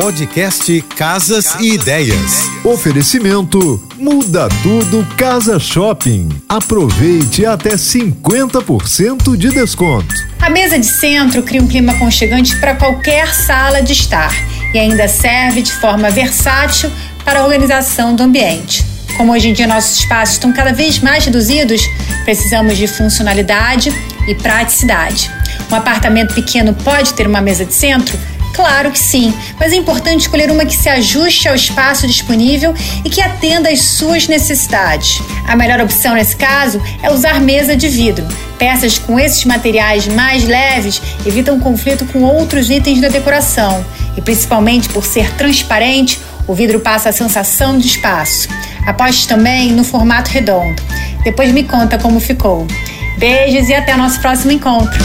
Podcast Casas e Ideias. Oferecimento Muda Tudo Casa Shopping. Aproveite até 50% de desconto. A mesa de centro cria um clima aconchegante para qualquer sala de estar e ainda serve de forma versátil para a organização do ambiente. Como hoje em dia nossos espaços estão cada vez mais reduzidos, precisamos de funcionalidade e praticidade. Um apartamento pequeno pode ter uma mesa de centro? Claro que sim, mas é importante escolher uma que se ajuste ao espaço disponível e que atenda às suas necessidades. A melhor opção nesse caso é usar mesa de vidro. Peças com esses materiais mais leves evitam conflito com outros itens da decoração e, principalmente por ser transparente, o vidro passa a sensação de espaço. Aposte também no formato redondo. Depois me conta como ficou. Beijos e até nosso próximo encontro.